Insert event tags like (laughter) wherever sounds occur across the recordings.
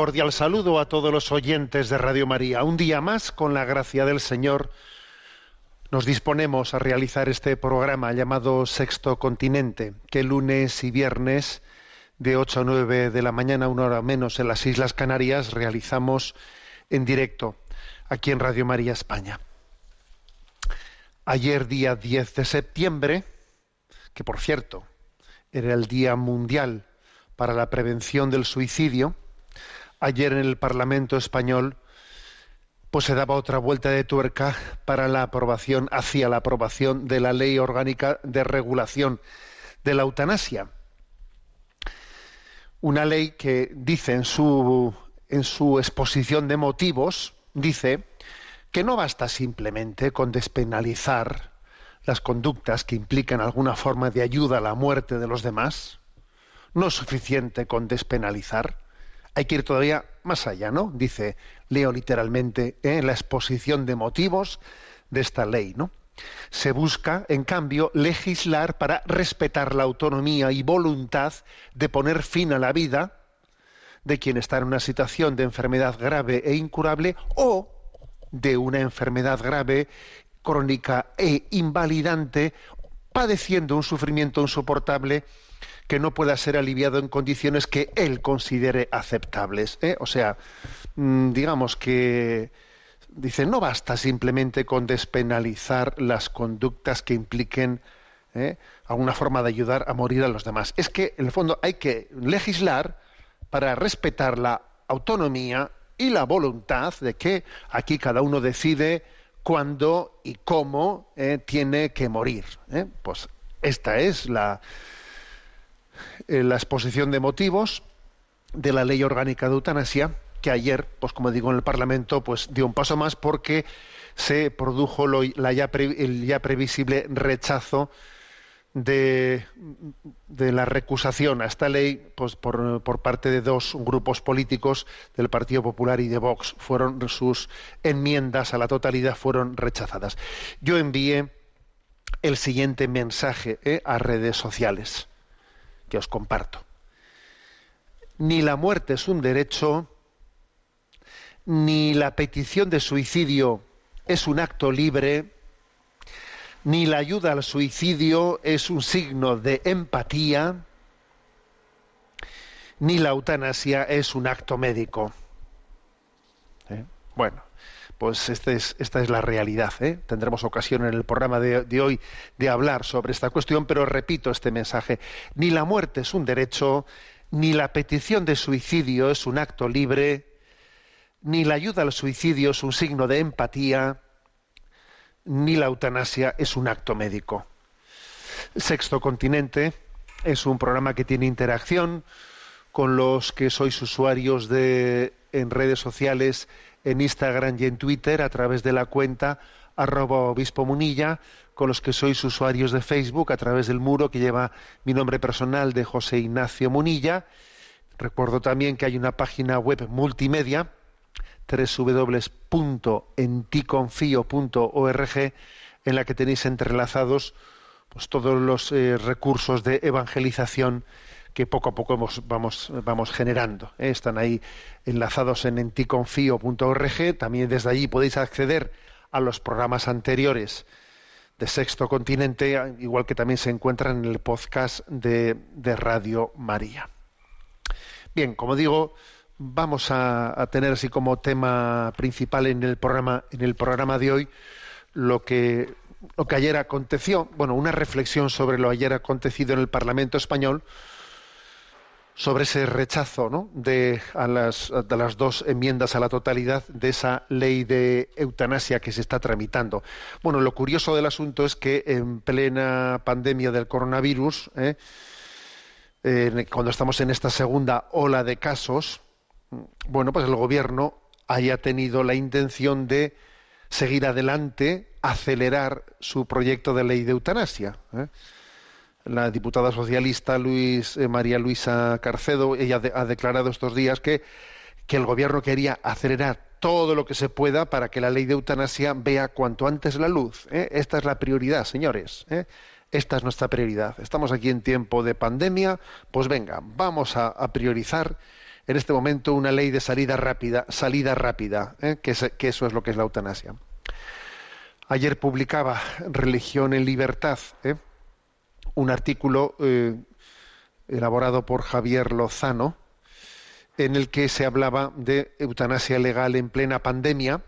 Cordial saludo a todos los oyentes de Radio María. Un día más, con la gracia del Señor, nos disponemos a realizar este programa llamado Sexto Continente, que lunes y viernes de 8 a 9 de la mañana, una hora menos en las Islas Canarias, realizamos en directo aquí en Radio María España. Ayer, día 10 de septiembre, que por cierto era el Día Mundial para la Prevención del Suicidio, ayer en el Parlamento español pues se daba otra vuelta de tuerca para la aprobación hacia la aprobación de la ley orgánica de regulación de la eutanasia. Una ley que dice en su en su exposición de motivos dice que no basta simplemente con despenalizar las conductas que implican alguna forma de ayuda a la muerte de los demás. No es suficiente con despenalizar hay que ir todavía más allá, ¿no? Dice, leo literalmente en ¿eh? la exposición de motivos de esta ley, ¿no? Se busca, en cambio, legislar para respetar la autonomía y voluntad de poner fin a la vida de quien está en una situación de enfermedad grave e incurable o de una enfermedad grave, crónica e invalidante, padeciendo un sufrimiento insoportable que no pueda ser aliviado en condiciones que él considere aceptables. ¿eh? O sea, mm, digamos que dice no basta simplemente con despenalizar las conductas que impliquen ¿eh? alguna forma de ayudar a morir a los demás. Es que en el fondo hay que legislar para respetar la autonomía y la voluntad de que aquí cada uno decide cuándo y cómo eh, tiene que morir. ¿eh? Pues esta es la, eh, la exposición de motivos de la ley orgánica de eutanasia que ayer, pues como digo en el Parlamento, pues dio un paso más porque se produjo la el ya previsible rechazo de, la recusación a esta ley pues por, por, parte de dos grupos políticos del Partido Popular y de Vox. Fueron sus enmiendas a la totalidad fueron rechazadas. Yo envié el siguiente mensaje eh, a redes sociales que os comparto. Ni la muerte es un derecho, ni la petición de suicidio es un acto libre, ni la ayuda al suicidio es un signo de empatía, ni la eutanasia es un acto médico. ¿Eh? Bueno, pues este es, esta es la realidad. ¿eh? Tendremos ocasión en el programa de, hoy de hablar sobre esta cuestión, pero repito este mensaje. Ni la muerte es un derecho, ni la petición de suicidio es un acto libre, ni la ayuda al suicidio es un signo de empatía, ni la eutanasia es un acto médico. Sexto Continente es un programa que tiene interacción con los que sois usuarios de en redes sociales en Instagram y en Twitter a través de la cuenta arroba obispo munilla, con los que sois usuarios de Facebook a través del muro que lleva mi nombre personal de José Ignacio Munilla. Recuerdo también que hay una página web multimedia www.enticonfio.org en la que tenéis entrelazados pues, todos los eh, recursos de evangelización que poco a poco vamos, vamos, vamos generando. ¿eh? Están ahí enlazados en enticonfio.org. También desde allí podéis acceder a los programas anteriores de Sexto Continente, igual que también se encuentran en el podcast de Radio María. Bien, como digo, vamos a, tener así como tema principal en el programa en el programa de hoy lo que ayer aconteció, bueno, una reflexión sobre lo ayer acontecido en el Parlamento español sobre ese rechazo de, a las, de las dos enmiendas a la totalidad de esa ley de eutanasia que se está tramitando. Bueno, lo curioso del asunto es que en plena pandemia del coronavirus, ¿eh? eh, cuando estamos en esta segunda ola de casos, bueno, pues el gobierno haya tenido la intención de seguir adelante, acelerar su proyecto de ley de eutanasia. ¿eh? la diputada socialista Luis, eh, María Luisa Carcedo, ella ha declarado estos días que, que el gobierno quería acelerar todo lo que se pueda para que la ley de eutanasia vea cuanto antes la luz. ¿eh? Esta es la prioridad, señores. Esta es nuestra prioridad. Estamos aquí en tiempo de pandemia, pues venga, vamos a priorizar en este momento una ley de salida rápida, salida rápida, que, se, que eso es lo que es la eutanasia. Ayer publicaba Religión en Libertad, ¿eh? un artículo eh, elaborado por Javier Lozano, en el que se hablaba de eutanasia legal en plena pandemia,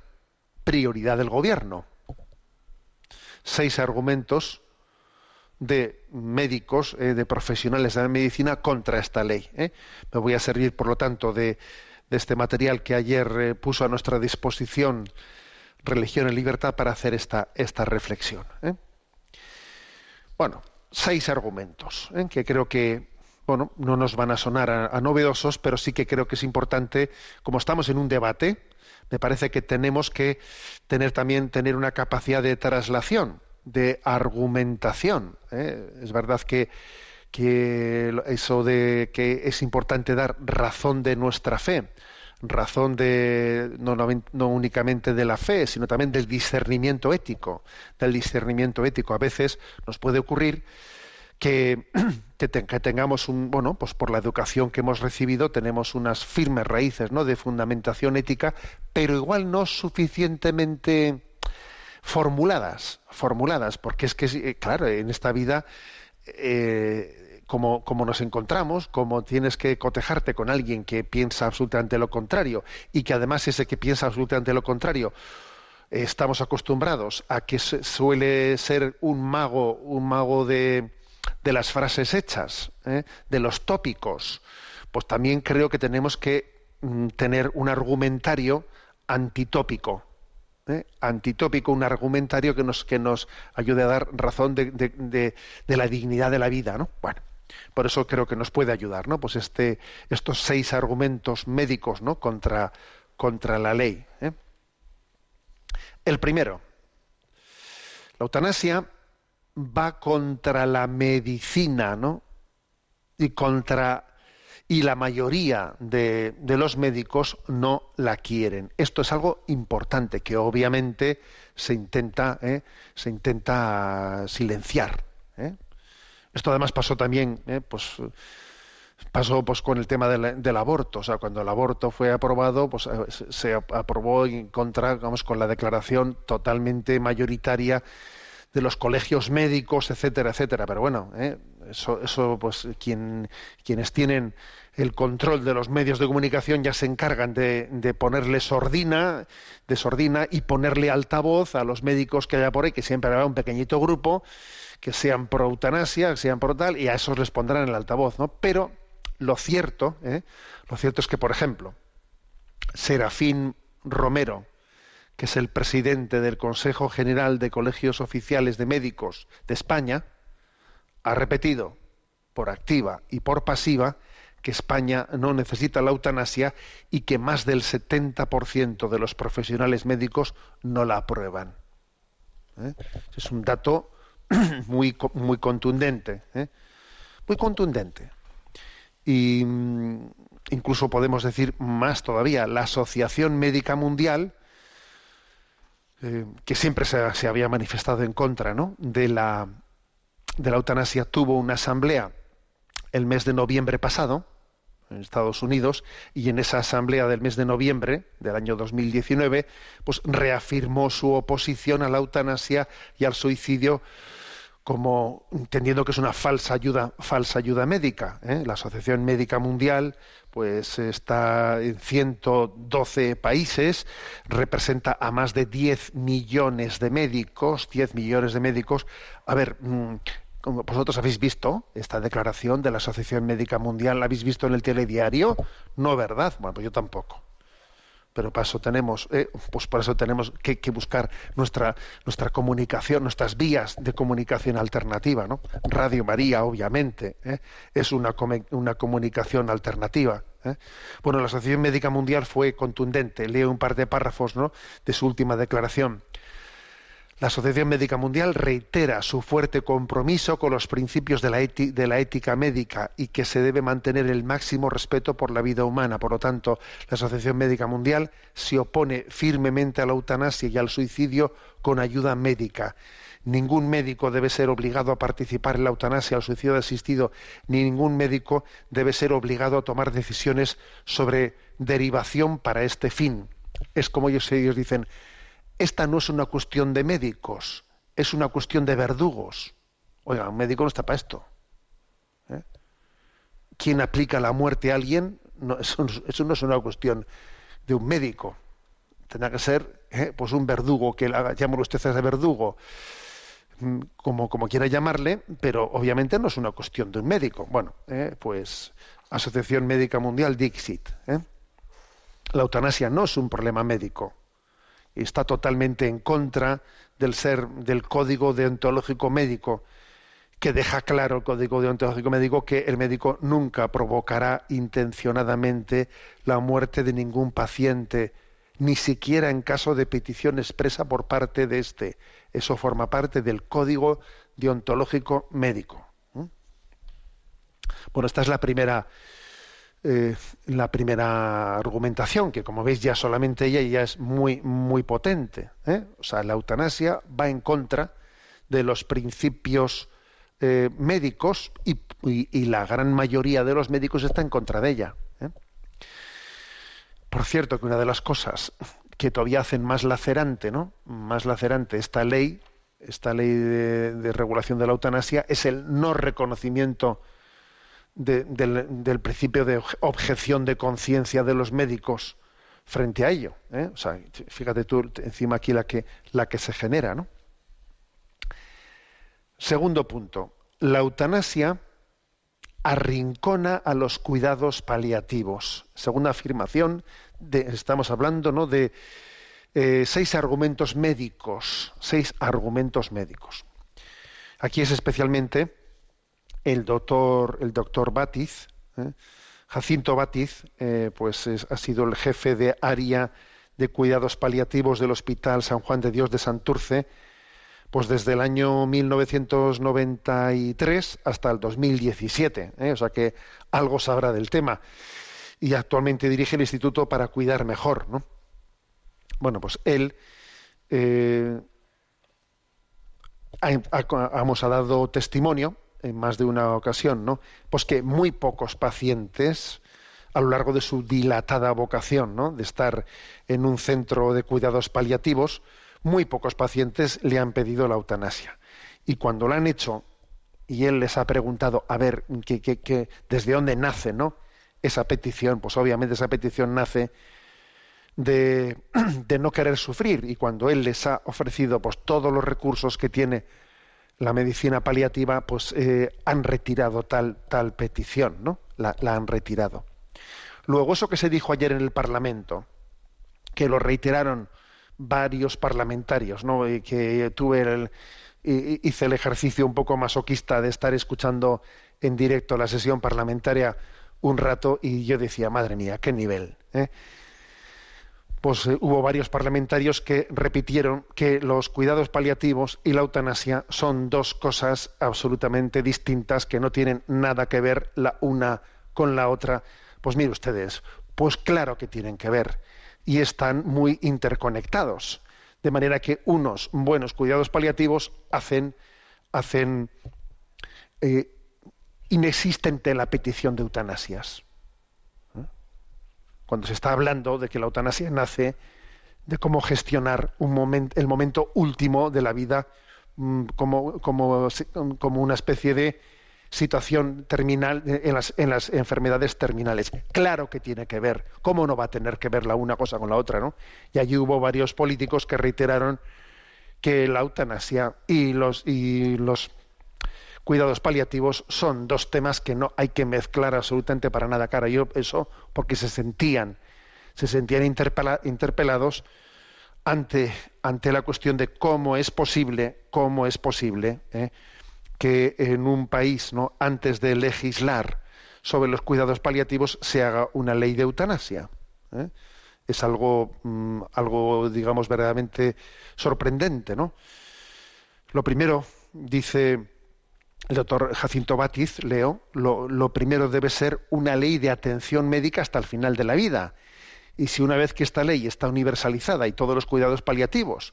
prioridad del gobierno. Seis argumentos de médicos, eh, de profesionales de la medicina contra esta ley. Eh. Me voy a servir, por lo tanto, de, de este material que ayer puso a nuestra disposición Religión en Libertad para hacer esta, esta reflexión. Bueno, seis argumentos ¿eh? que creo que bueno no nos van a sonar a, a, novedosos pero sí que creo que es importante como estamos en un debate me parece que tenemos que tener también tener una capacidad de traslación de argumentación ¿eh? es verdad que que eso de que es importante dar razón de nuestra fe razón de no, no, únicamente de la fe, sino también del discernimiento ético, del discernimiento ético. A veces nos puede ocurrir que, (clears throat) que, que, tengamos un, bueno, pues por la educación que hemos recibido tenemos unas firmes raíces, ¿no? de fundamentación ética, pero igual no suficientemente formuladas, formuladas, porque es que, eh, claro, en esta vida eh, como, nos encontramos, como tienes que cotejarte con alguien que piensa absolutamente lo contrario y que además ese que piensa absolutamente lo contrario eh, estamos acostumbrados a que suele ser un mago, un mago de, las frases hechas, de los tópicos, pues también creo que tenemos que mm, tener un argumentario antitópico. ¿Eh? Antitópico, un argumentario que nos, que nos ayude a dar razón de, de, la dignidad de la vida. ¿no? Bueno, por eso creo que nos puede ayudar, ¿no? Pues este, estos seis argumentos médicos, ¿no? Contra, contra la ley. ¿eh? El primero, la eutanasia va contra la medicina, ¿no? Y contra y la mayoría de, de, los médicos no la quieren. Esto es algo importante que obviamente se intenta, ¿eh? se intenta silenciar. ¿eh? Esto además pasó también, ¿eh? pues pasó pues con el tema del, del, aborto, o sea, cuando el aborto fue aprobado, pues eh, se aprobó en contra, vamos, con la declaración totalmente mayoritaria de los colegios médicos, etcétera, etcétera. Pero bueno, ¿eh? eso, eso, pues quien, quienes tienen el control de los medios de comunicación ya se encargan de, de, ponerle sordina, de sordina y ponerle altavoz a los médicos que haya por ahí, que siempre habrá un pequeñito grupo que sean pro eutanasia, que sean pro tal, y a esos les pondrán el altavoz, ¿no? Pero lo cierto, ¿eh? lo cierto es que, por ejemplo, Serafín Romero, que es el presidente del Consejo General de Colegios Oficiales de Médicos de España, ha repetido por activa y por pasiva que España no necesita la eutanasia y que más del 70% de los profesionales médicos no la aprueban. ¿Eh? Es un dato (clears throat) muy, muy contundente, ¿eh? muy contundente. Y mm, incluso podemos decir más todavía, la Asociación Médica Mundial, eh, que siempre se, había manifestado en contra ¿no? de, la, de la eutanasia, tuvo una asamblea el mes de noviembre pasado, en Estados Unidos y en esa asamblea del mes de noviembre del año 2019 pues reafirmó su oposición a la eutanasia y al suicidio como entendiendo que es una falsa ayuda, falsa ayuda médica. ¿eh? La Asociación Médica Mundial, pues está en 112 países, representa a más de 10 millones de médicos, 10 millones de médicos. A ver, mm, como vosotros habéis visto esta declaración de la Asociación Médica Mundial, ¿la habéis visto en el telediario? No, ¿verdad? Bueno, pues yo tampoco pero para eso tenemos, eh, pues por eso tenemos que, buscar nuestra, nuestra comunicación, nuestras vías de comunicación alternativa, ¿no? Radio María, obviamente, ¿eh? es una, una comunicación alternativa. ¿eh? Bueno, la Asociación Médica Mundial fue contundente. Leo un par de párrafos ¿no? de su última declaración. La Asociación Médica Mundial reitera su fuerte compromiso con los principios de la, ética médica y que se debe mantener el máximo respeto por la vida humana. Por lo tanto, la Asociación Médica Mundial se opone firmemente a la eutanasia y al suicidio con ayuda médica. Ningún médico debe ser obligado a participar en la eutanasia el suicidio asistido, ni ningún médico debe ser obligado a tomar decisiones sobre derivación para este fin. Es como ellos, ellos dicen, esta no es una cuestión de médicos, es una cuestión de verdugos. Oiga, un médico no está para esto. ¿eh? ¿Quién aplica la muerte a alguien? No, eso, no es una cuestión de un médico. Tendrá que ser ¿eh? pues un verdugo, que llámalo usted de verdugo, mm, como, quiera llamarle, pero obviamente no es una cuestión de un médico. Bueno, ¿eh? pues Asociación Médica Mundial, Dixit. La eutanasia no es un problema médico está totalmente en contra del ser del código deontológico médico que deja claro el código deontológico médico que el médico nunca provocará intencionadamente la muerte de ningún paciente, ni siquiera en caso de petición expresa por parte de este. Eso forma parte del código deontológico médico. Bueno, esta es la primera eh, la primera argumentación, que como veis ya solamente ella ya es muy, muy potente. ¿eh? O sea, la eutanasia va en contra de los principios eh, médicos y, la gran mayoría de los médicos está en contra de ella. Por cierto, que una de las cosas que todavía hacen más lacerante, ¿no? Más lacerante esta ley, esta ley de regulación de la eutanasia, es el no reconocimiento del, principio de objeción de conciencia de los médicos frente a ello. ¿eh? O sea, fíjate tú encima aquí la que, la que se genera. ¿no? Segundo punto, la eutanasia arrincona a los cuidados paliativos. Segunda afirmación, estamos hablando ¿no? de eh, seis argumentos médicos, seis argumentos médicos. Aquí es especialmente el doctor, el doctor Batiz, ¿eh? Jacinto Batiz, eh, pues ha sido el jefe de área de cuidados paliativos del Hospital San Juan de Dios de Santurce, pues desde el año 1993 hasta el 2017, ¿eh? o sea que algo sabrá del tema. Y actualmente dirige el Instituto para Cuidar Mejor, ¿no? Bueno, pues él ha, ha dado testimonio en más de una ocasión, ¿no? Pues que muy pocos pacientes a lo largo de su dilatada vocación, ¿no? De estar en un centro de cuidados paliativos, muy pocos pacientes le han pedido la eutanasia. Y cuando lo han hecho y él les ha preguntado a ver que, desde dónde nace, ¿no? Esa petición, pues obviamente esa petición nace de, (clears throat) de no querer sufrir y cuando él les ha ofrecido pues todos los recursos que tiene la medicina paliativa pues eh, han retirado tal, tal petición, ¿no? La, han retirado. Luego, eso que se dijo ayer en el Parlamento, que lo reiteraron varios parlamentarios, ¿no? Y que tuve el, hice el ejercicio un poco masoquista de estar escuchando en directo la sesión parlamentaria un rato y yo decía, madre mía, qué nivel. ¿eh? Pues eh, hubo varios parlamentarios que repitieron que los cuidados paliativos y la eutanasia son dos cosas absolutamente distintas que no tienen nada que ver la una con la otra. Pues mire ustedes, pues claro que tienen que ver y están muy interconectados. De manera que unos buenos cuidados paliativos hacen, eh, inexistente la petición de eutanasias cuando se está hablando de que la eutanasia nace de cómo gestionar el momento último de la vida mm, como, como, como una especie de situación terminal en las, en las enfermedades terminales. Claro que tiene que ver. ¿Cómo no va a tener que ver la una cosa con la otra, no? Y allí hubo varios políticos que reiteraron que la eutanasia y los y los cuidados paliativos son dos temas que no hay que mezclar absolutamente para nada cara. Yo eso porque se sentían se sentían interpela- interpelados ante ante la cuestión de cómo es posible cómo es posible ¿eh? que en un país no antes de legislar sobre los cuidados paliativos se haga una ley de eutanasia ¿eh? es algo mm, algo digamos verdaderamente sorprendente no lo primero dice el doctor Jacinto Batiz, leo, lo, lo primero debe ser una ley de atención médica hasta el final de la vida. Y si una vez que esta ley está universalizada y todos los cuidados paliativos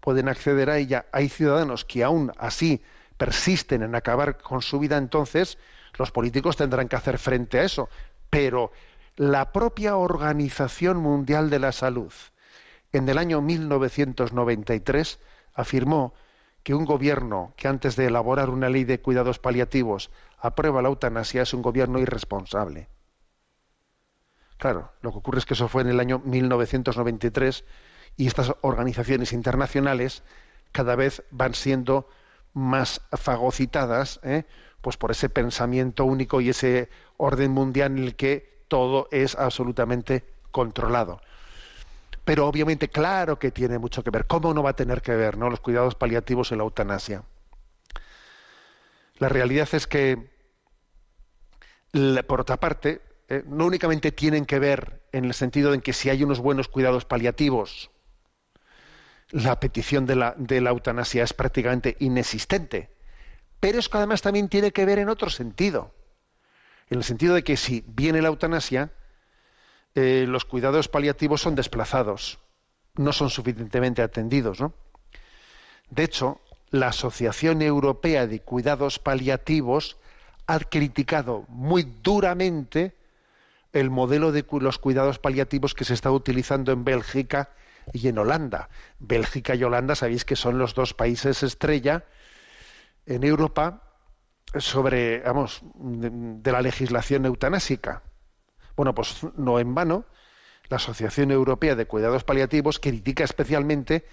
pueden acceder a ella, hay ciudadanos que aún así persisten en acabar con su vida, entonces los políticos tendrán que hacer frente a eso. Pero la propia Organización Mundial de la Salud, en el año 1993, afirmó que un gobierno que antes de elaborar una ley de cuidados paliativos aprueba la eutanasia es un gobierno irresponsable. Claro, lo que ocurre es que eso fue en el año 1993 y estas organizaciones internacionales cada vez van siendo más fagocitadas ¿eh? pues por ese pensamiento único y ese orden mundial en el que todo es absolutamente controlado. Pero obviamente, claro que tiene mucho que ver. ¿Cómo no va a tener que ver ¿no? los cuidados paliativos en la eutanasia? La realidad es que, por otra parte, eh, no únicamente tienen que ver en el sentido en que si hay unos buenos cuidados paliativos, la petición de la, de la eutanasia es prácticamente inexistente, pero es que además también tiene que ver en otro sentido. En el sentido de que si viene la eutanasia, eh, los cuidados paliativos son desplazados, no son suficientemente atendidos. ¿no? De hecho, la Asociación Europea de Cuidados Paliativos ha criticado muy duramente el modelo de los cuidados paliativos que se está utilizando en Bélgica y en Holanda. Bélgica y Holanda sabéis que son los dos países estrella en Europa sobre, de, de la legislación eutanásica. Bueno, pues no en vano, la Asociación Europea de Cuidados Paliativos critica especialmente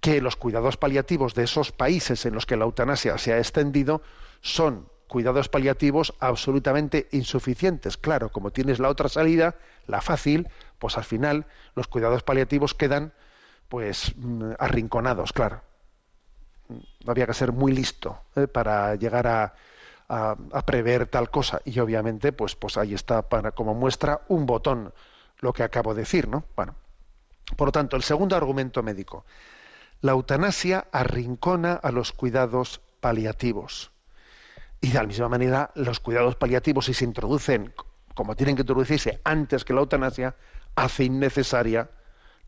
que los cuidados paliativos de esos países en los que la eutanasia se ha extendido son cuidados paliativos absolutamente insuficientes. Claro, como tienes la otra salida, la fácil, pues al final los cuidados paliativos quedan pues mm, arrinconados, claro. Había que ser muy listo ¿eh? para llegar a, a- prever tal cosa y obviamente pues pues ahí está para como muestra un botón lo que acabo de decir, ¿no? Bueno, por lo tanto, el segundo argumento médico, la eutanasia arrincona a los cuidados paliativos. Y de la misma manera, los cuidados paliativos, si se introducen como tienen que introducirse antes que la eutanasia, hace innecesaria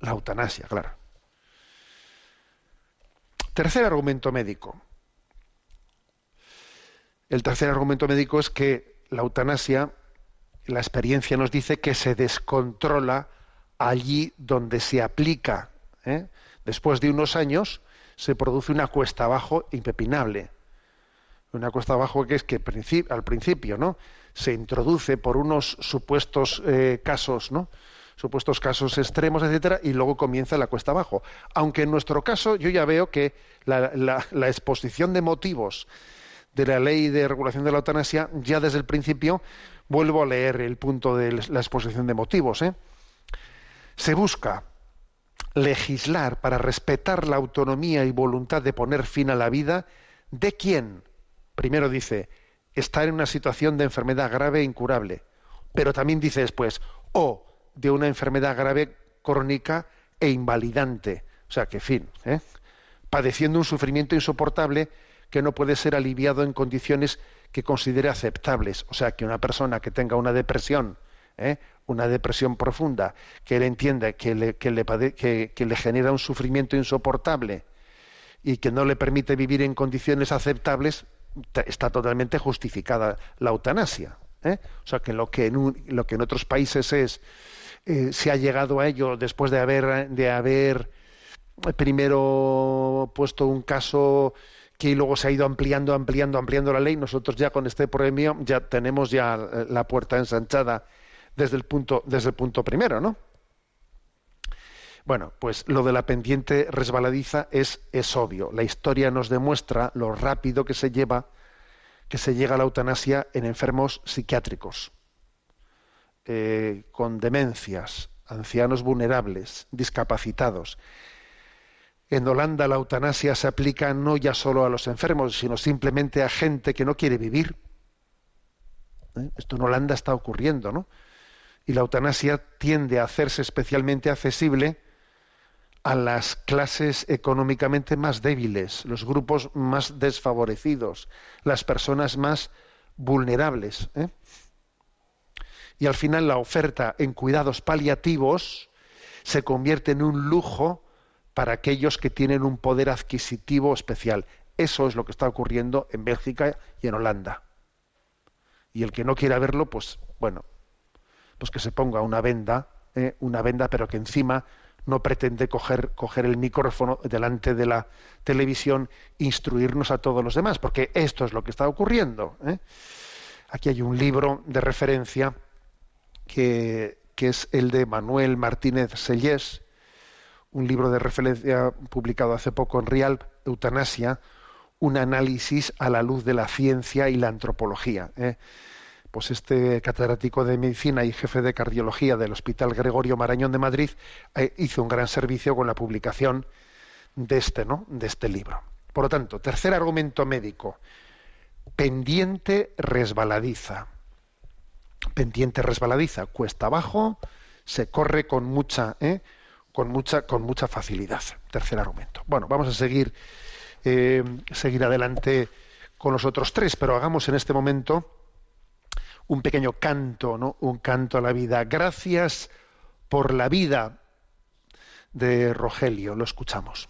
la eutanasia, claro. Tercer argumento médico. El tercer argumento médico es que la eutanasia, la experiencia nos dice que se descontrola allí donde se aplica. ¿eh? Después de unos años se produce una cuesta abajo impepinable. Una cuesta abajo que es que al principio ¿no? se introduce por unos supuestos eh, casos, ¿no? supuestos casos extremos, etcétera, y luego comienza la cuesta abajo. Aunque en nuestro caso yo ya veo que la exposición de motivos de la ley de regulación de la eutanasia, ya desde el principio vuelvo a leer el punto de la exposición de motivos. ¿eh? Se busca legislar para respetar la autonomía y voluntad de poner fin a la vida de quien, primero dice, está en una situación de enfermedad grave e incurable, pero también dice después, o de una enfermedad grave crónica e invalidante. O sea que, fin, ¿eh? padeciendo un sufrimiento insoportable que no puede ser aliviado en condiciones que considere aceptables. O sea, que una persona que tenga una depresión, ¿eh? una depresión profunda, que él entienda que le, que, genera un sufrimiento insoportable y que no le permite vivir en condiciones aceptables, ta- está totalmente justificada la eutanasia. ¿eh? O sea, que lo que en, lo que en otros países es eh, se ha llegado a ello después de haber de haber primero puesto un caso que luego se ha ido ampliando, ampliando, ampliando la ley. Nosotros ya con este premio ya tenemos ya la puerta ensanchada desde el punto, desde el punto primero, ¿no? Bueno, pues lo de la pendiente resbaladiza es, es obvio. La historia nos demuestra lo rápido que se lleva, que se llega a la eutanasia en enfermos psiquiátricos, eh, con demencias, ancianos vulnerables, discapacitados. En Holanda la eutanasia se aplica no ya solo a los enfermos, sino simplemente a gente que no quiere vivir. ¿Eh? Esto en Holanda está ocurriendo, ¿no? Y la eutanasia tiende a hacerse especialmente accesible a las clases económicamente más débiles, los grupos más desfavorecidos, las personas más vulnerables. ¿eh? Y al final la oferta en cuidados paliativos se convierte en un lujo para aquellos que tienen un poder adquisitivo especial. Eso es lo que está ocurriendo en Bélgica y en Holanda. Y el que no quiera verlo, pues bueno, pues que se ponga una venda, eh, una venda, pero que encima no pretende coger, el micrófono delante de la televisión, instruirnos a todos los demás, porque esto es lo que está ocurriendo. ¿eh? Aquí hay un libro de referencia que, que es el de Manuel Martínez Sellés, un libro de referencia publicado hace poco en Real, Eutanasia, un análisis a la luz de la ciencia y la antropología. ¿eh? Pues este catedrático de medicina y jefe de cardiología del Hospital Gregorio Marañón de Madrid eh, hizo un gran servicio con la publicación de este, ¿no? de este libro. Por lo tanto, tercer argumento médico, pendiente resbaladiza. Pendiente resbaladiza, cuesta abajo, se corre con mucha, ¿eh? Con mucha, con mucha facilidad. Tercer argumento. Bueno, vamos a seguir, eh, seguir adelante con los otros tres, pero hagamos en este momento un pequeño canto, ¿no? Un canto a la vida. Gracias por la vida de Rogelio. Lo escuchamos.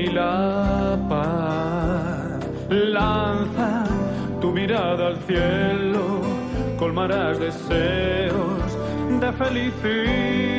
Y la paz. Lanza tu mirada al cielo, colmarás deseos de felicidad.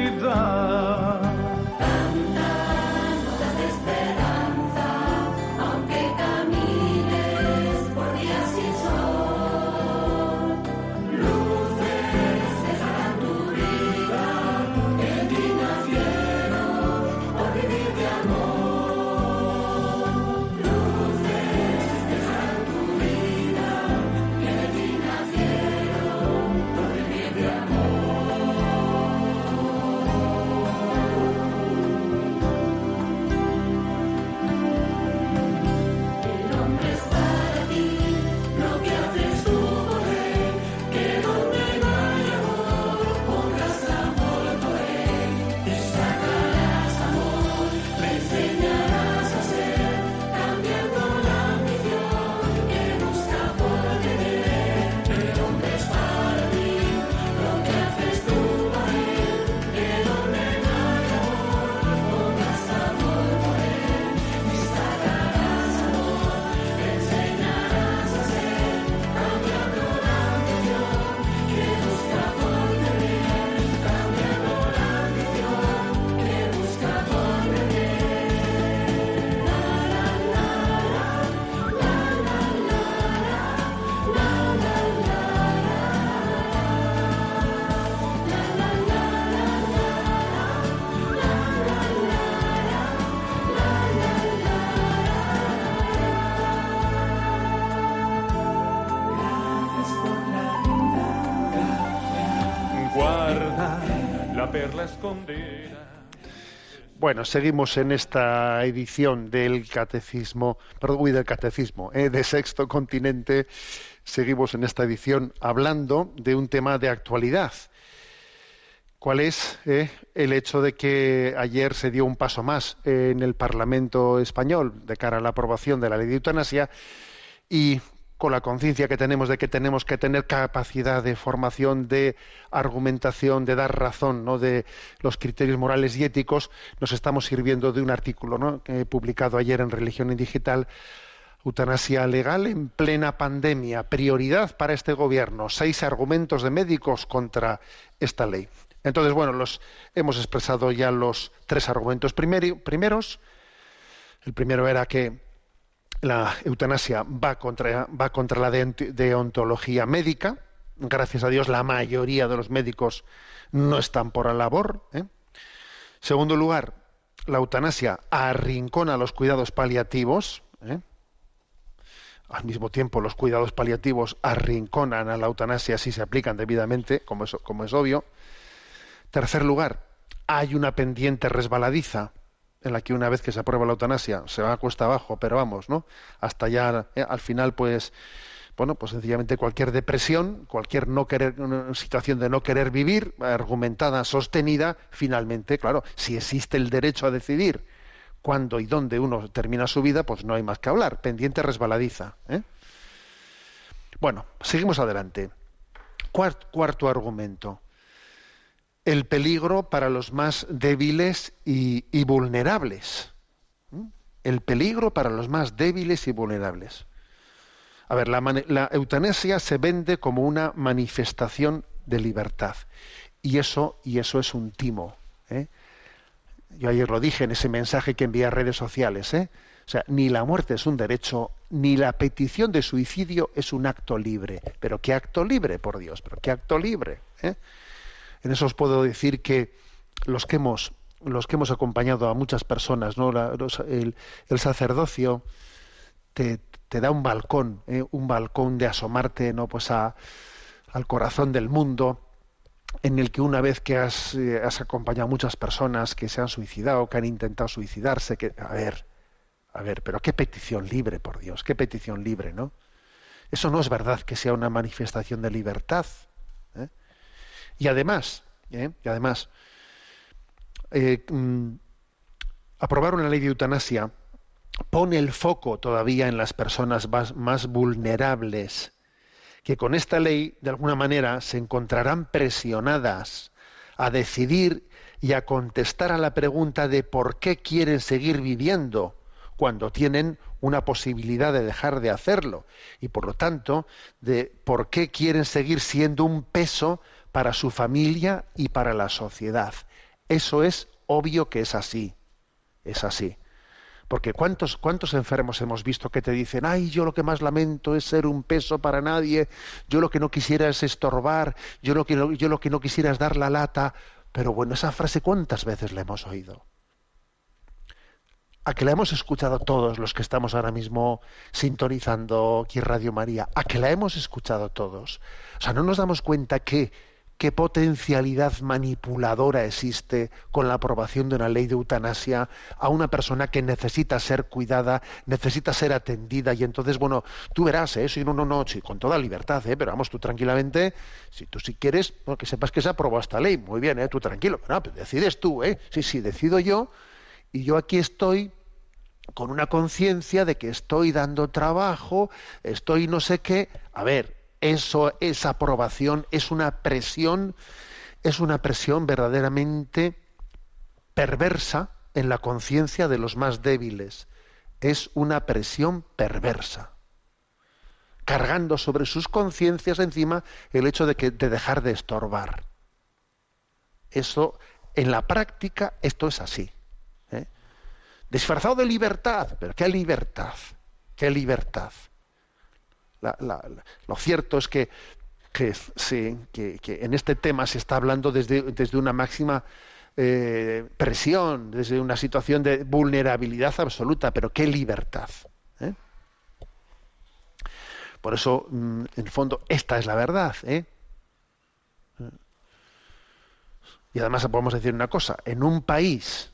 Bueno, seguimos en esta edición del catecismo, perdón, del catecismo, eh, de Sexto Continente. Seguimos en esta edición hablando de un tema de actualidad. ¿Cuál es eh, el hecho de que ayer se dio un paso más en el Parlamento español de cara a la aprobación de la ley de eutanasia y con la conciencia que tenemos de que tenemos que tener capacidad de formación, de argumentación, de dar razón, ¿no? de los criterios morales y éticos, nos estamos sirviendo de un artículo ¿no? publicado ayer en Religión y Digital, Eutanasia legal en plena pandemia, prioridad para este gobierno, seis argumentos de médicos contra esta ley. Entonces, bueno, los hemos expresado ya los tres argumentos primeros. El primero era que la eutanasia va contra, va contra la deont- deontología médica. Gracias a Dios, la mayoría de los médicos no están por la labor. ¿eh? Segundo lugar, la eutanasia arrincona los cuidados paliativos. ¿eh? Al mismo tiempo, los cuidados paliativos arrinconan a la eutanasia si se aplican debidamente, como es, como es obvio. Tercer lugar, hay una pendiente resbaladiza en la que una vez que se aprueba la eutanasia se va a cuesta abajo, pero vamos, ¿no? Hasta ya eh, al final, pues, bueno, pues sencillamente cualquier depresión, cualquier no querer, una situación de no querer vivir, argumentada, sostenida, finalmente, claro, si existe el derecho a decidir cuándo y dónde uno termina su vida, pues no hay más que hablar. Pendiente resbaladiza. ¿eh? Bueno, seguimos adelante. Cuart- cuarto argumento el peligro para los más débiles y, vulnerables. ¿Mm? El peligro para los más débiles y vulnerables. A ver, la eutanasia se vende como una manifestación de libertad. Y eso, y eso es un timo. ¿eh? Yo ayer lo dije en ese mensaje que envié a redes sociales. ¿eh? O sea, ni la muerte es un derecho, ni la petición de suicidio es un acto libre. Pero qué acto libre, por Dios, pero qué acto libre. ¿eh? En eso os puedo decir que los que hemos, los que hemos acompañado a muchas personas, ¿no? El, sacerdocio te, te da un balcón, ¿eh? un balcón de asomarte, ¿no? Pues a, al corazón del mundo, en el que una vez que has, eh, has acompañado a muchas personas que se han suicidado, que han intentado suicidarse, que a ver, a ver, pero qué petición libre, por Dios, qué petición libre, ¿no? Eso no es verdad que sea una manifestación de libertad. ¿eh? Y además, ¿eh? y además, eh, mm, aprobar una ley de eutanasia pone el foco todavía en las personas más, más vulnerables, que con esta ley, de alguna manera, se encontrarán presionadas a decidir y a contestar a la pregunta de por qué quieren seguir viviendo cuando tienen una posibilidad de dejar de hacerlo y por lo tanto de por qué quieren seguir siendo un peso para su familia y para la sociedad. Eso es obvio que es así. Es así. Porque ¿cuántos, cuántos enfermos hemos visto que te dicen, ay, yo lo que más lamento es ser un peso para nadie, yo lo que no quisiera es estorbar, yo lo que, yo lo que no quisiera es dar la lata. Pero bueno, esa frase ¿cuántas veces la hemos oído? A que la hemos escuchado todos los que estamos ahora mismo sintonizando aquí Radio María, a que la hemos escuchado todos. O sea, no nos damos cuenta que qué potencialidad manipuladora existe con la aprobación de una ley de eutanasia a una persona que necesita ser cuidada, necesita ser atendida y entonces, bueno, tú verás, ¿eh? Sí, no, no, no, con toda libertad, ¿eh? Pero vamos, tú tranquilamente, si tú si quieres, bueno, que sepas que se aprobó esta ley, muy bien, ¿eh? Tú tranquilo, pero, pero decides tú, ¿eh? Sí, sí, decido yo y yo aquí estoy con una conciencia de que estoy dando trabajo, estoy no sé qué. A ver, eso, esa aprobación es una presión, es una presión verdaderamente perversa en la conciencia de los más débiles. Es una presión perversa, cargando sobre sus conciencias encima el hecho de que de dejar de estorbar. Eso, en la práctica, esto es así. ¿eh? disfrazado de libertad, pero qué libertad, qué libertad. Lo cierto es que, sí, que en este tema se está hablando desde, desde una máxima eh, presión, desde una situación de vulnerabilidad absoluta, pero qué libertad. ¿eh? Por eso, mm, en el fondo, esta es la verdad. ¿eh? Y además podemos decir una cosa, en un país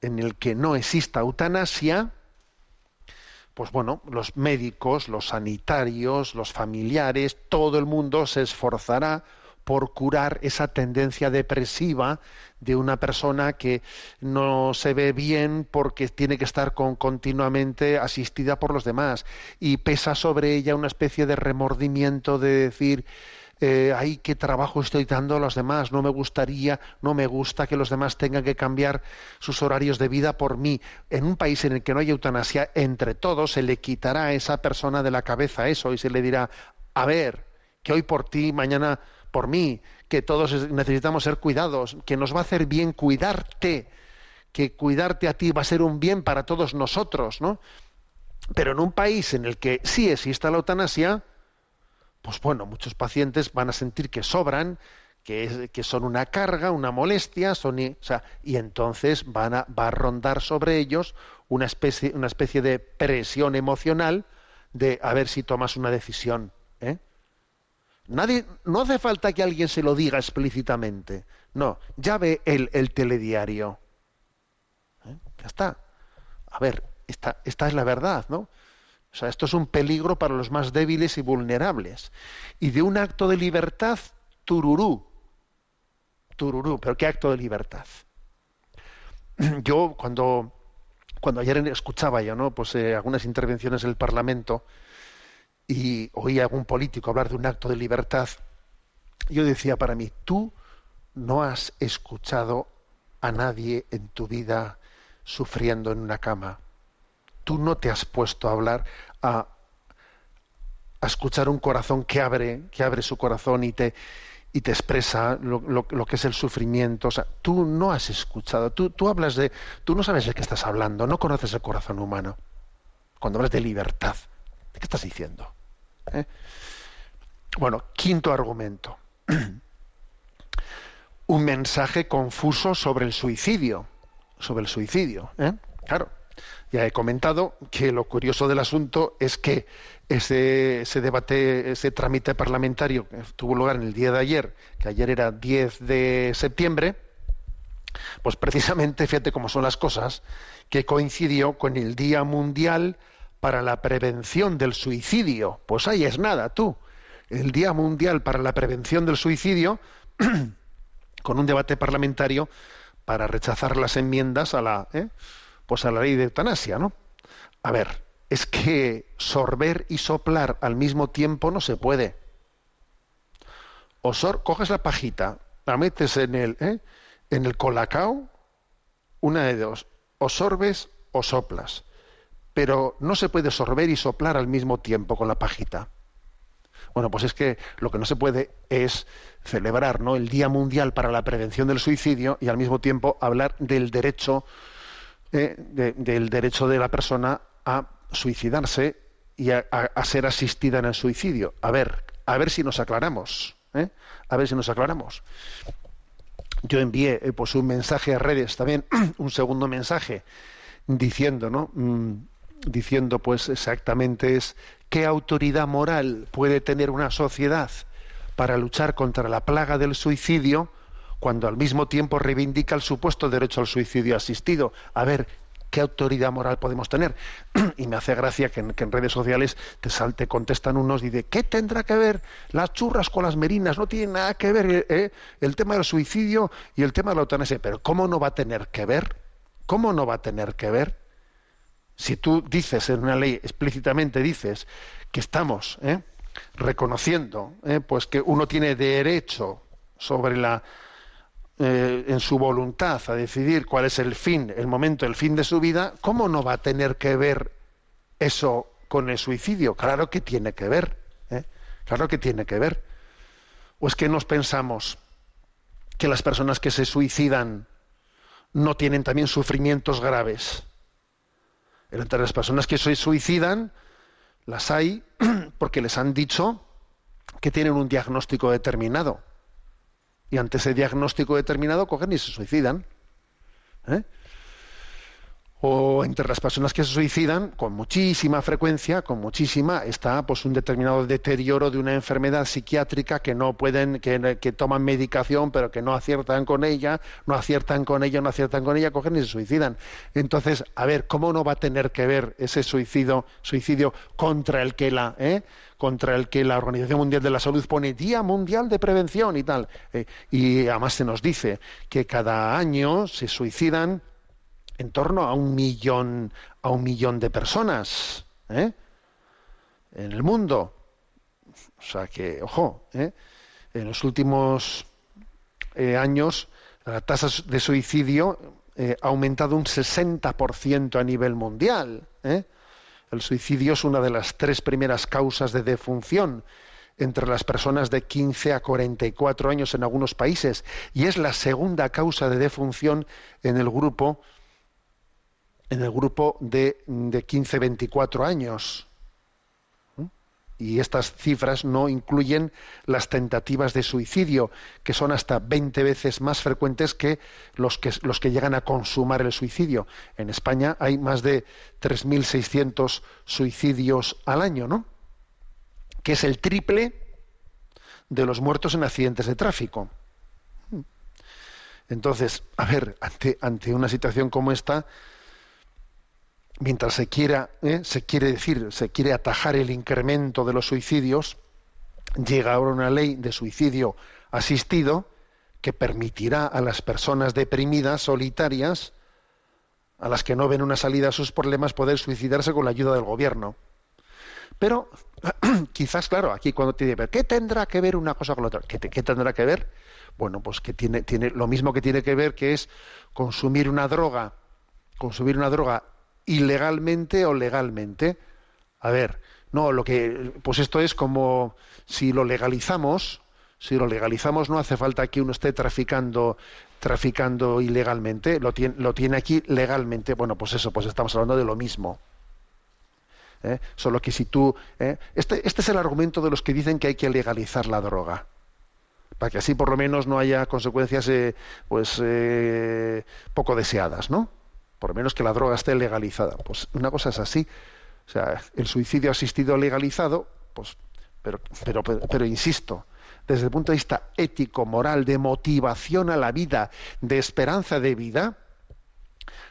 en el que no exista eutanasia, pues bueno, los médicos, los sanitarios, los familiares, todo el mundo se esforzará por curar esa tendencia depresiva de una persona que no se ve bien porque tiene que estar con, continuamente asistida por los demás. Y pesa sobre ella una especie de remordimiento de decir eh, ay, qué trabajo estoy dando a los demás, no me gustaría, no me gusta que los demás tengan que cambiar sus horarios de vida por mí. En un país en el que no hay eutanasia, entre todos se le quitará a esa persona de la cabeza eso y se le dirá, a ver, que hoy por ti, mañana por mí, que todos es- necesitamos ser cuidados, que nos va a hacer bien cuidarte, que cuidarte a ti va a ser un bien para todos nosotros, ¿no? Pero en un país en el que sí exista la eutanasia, pues bueno, muchos pacientes van a sentir que sobran, que, que son una carga, una molestia, son, y entonces van a, va a rondar sobre ellos una especie, una especie de presión emocional de a ver si tomas una decisión. ¿eh? Nadie, no hace falta que alguien se lo diga explícitamente. No, ya ve el, el telediario. ¿Eh? Ya está. A ver, esta, esta es la verdad, ¿no? O sea, esto es un peligro para los más débiles y vulnerables. Y de un acto de libertad, tururú. Tururú, pero ¿qué acto de libertad? (clears throat) Yo cuando, cuando ayer escuchaba yo, ¿no? Pues eh, algunas intervenciones del Parlamento y oía a algún político hablar de un acto de libertad, yo decía para mí, tú no has escuchado a nadie en tu vida sufriendo en una cama tú no te has puesto a hablar a, a escuchar un corazón que abre que abre su corazón y te y te expresa lo, que es el sufrimiento. O sea tú no has escuchado tú, tú hablas de tú no sabes de qué estás hablando no conoces el corazón humano. Cuando hablas de libertad qué estás diciendo ¿Eh? bueno quinto argumento. (clears throat) Un mensaje confuso sobre el suicidio sobre el suicidio ¿eh? claro ya he comentado que lo curioso del asunto es que ese, debate, ese trámite parlamentario que tuvo lugar en el día de ayer, que ayer era 10 de septiembre, pues precisamente, fíjate cómo son las cosas, que coincidió con el Día Mundial para la Prevención del Suicidio. Pues ahí es nada, tú. El Día Mundial para la Prevención del Suicidio, (clears throat) con un debate parlamentario para rechazar las enmiendas a la, ¿eh? Pues a la ley de eutanasia, ¿no? A ver, es que sorber y soplar al mismo tiempo no se puede. O sor- coges la pajita, la metes en el, ¿eh? en el colacao, una de dos, o sorbes o soplas. Pero no se puede sorber y soplar al mismo tiempo con la pajita. Bueno, pues es que lo que no se puede es celebrar ¿no? el Día Mundial para la Prevención del Suicidio y al mismo tiempo hablar del derecho, eh, de- del derecho de la persona a suicidarse y a, ser asistida en el suicidio. A ver, a ver si nos aclaramos. ¿eh? A ver si nos aclaramos. Yo envié eh, pues un mensaje a redes también, (clears throat) un segundo mensaje, diciendo, ¿no? Mm, diciendo pues exactamente es qué autoridad moral puede tener una sociedad para luchar contra la plaga del suicidio cuando al mismo tiempo reivindica el supuesto derecho al suicidio asistido. A ver, ¿qué autoridad moral podemos tener? (clears throat) y me hace gracia que en, redes sociales te, sal- te contestan unos y de ¿qué tendrá que ver las churras con las merinas? No tiene nada que ver ¿eh? el tema del suicidio y el tema de la eutanasia. Pero ¿cómo no va a tener que ver? ¿Cómo no va a tener que ver? si tú dices en una ley explícitamente dices que estamos ¿eh? reconociendo ¿eh? pues que uno tiene derecho sobre la eh, en su voluntad a decidir cuál es el fin, el momento, el fin de su vida, ¿cómo no va a tener que ver eso con el suicidio? Claro que tiene que ver, ¿eh? claro que tiene que ver. ¿O es que nos pensamos que las personas que se suicidan no tienen también sufrimientos graves? Entre las personas que se suicidan, las hay (clears throat) porque les han dicho que tienen un diagnóstico determinado. Y ante ese diagnóstico determinado cogen y se suicidan. ¿Eh? O entre las personas que se suicidan, con muchísima frecuencia, con muchísima, está pues un determinado deterioro de una enfermedad psiquiátrica que no pueden, que, toman medicación, pero que no aciertan con ella, no aciertan con ella, no aciertan con ella, cogen y se suicidan. Entonces, a ver, ¿cómo no va a tener que ver ese suicidio, suicidio contra el que la, eh? contra el que la Organización Mundial de la Salud pone Día Mundial de Prevención y tal? Eh, y además se nos dice que cada año se suicidan en torno a un millón a un millón de personas ¿eh? en el mundo o sea que ojo ¿eh? en los últimos eh, años la tasa de suicidio eh, ha aumentado un 60% a nivel mundial ¿eh? el suicidio es una de las tres primeras causas de defunción entre las personas de 15 a 44 años en algunos países y es la segunda causa de defunción en el grupo en el grupo de, de 15-24 años. ¿Mm? Y estas cifras no incluyen las tentativas de suicidio, que son hasta 20 veces más frecuentes que los que, los que llegan a consumar el suicidio. En España hay más de 3.600 suicidios al año, ¿no? Que es el triple de los muertos en accidentes de tráfico. ¿Mm? Entonces, a ver, ante, ante una situación como esta, mientras se quiera, ¿eh? se quiere decir, se quiere atajar el incremento de los suicidios, llega ahora una ley de suicidio asistido que permitirá a las personas deprimidas, solitarias, a las que no ven una salida a sus problemas, poder suicidarse con la ayuda del gobierno. Pero (clears throat) quizás, claro, aquí cuando te dice, ¿qué tendrá que ver una cosa con la otra? ¿Qué, qué tendrá que ver? Bueno, pues que tiene, tiene lo mismo que tiene que ver que es consumir una droga, consumir una droga ilegalmente o legalmente. A ver, no, lo que, pues esto es como si lo legalizamos, si lo legalizamos no hace falta que uno esté traficando, traficando ilegalmente, lo tiene, lo tiene aquí legalmente. Bueno, pues eso, pues estamos hablando de lo mismo. ¿eh? Solo que si tú, ¿eh? este, este es el argumento de los que dicen que hay que legalizar la droga para que así por lo menos no haya consecuencias eh, pues eh, poco deseadas, ¿no? Por lo menos que la droga esté legalizada. Pues una cosa es así. O sea, el suicidio asistido legalizado, pues, pero, pero, pero, pero insisto, desde el punto de vista ético, moral, de motivación a la vida, de esperanza de vida,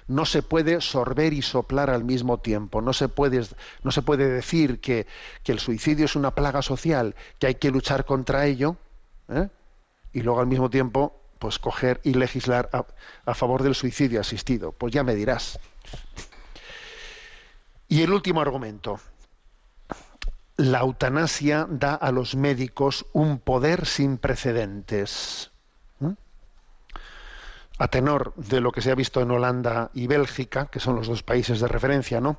no se puede sorber y soplar al mismo tiempo. No se puede, no se puede decir que, que el suicidio es una plaga social, que hay que luchar contra ello, ¿eh? y luego al mismo tiempo pues coger y legislar a, favor del suicidio asistido. Pues ya me dirás. Y el último argumento. La eutanasia da a los médicos un poder sin precedentes. ¿Mm? A tenor de lo que se ha visto en Holanda y Bélgica, que son los dos países de referencia, ¿no?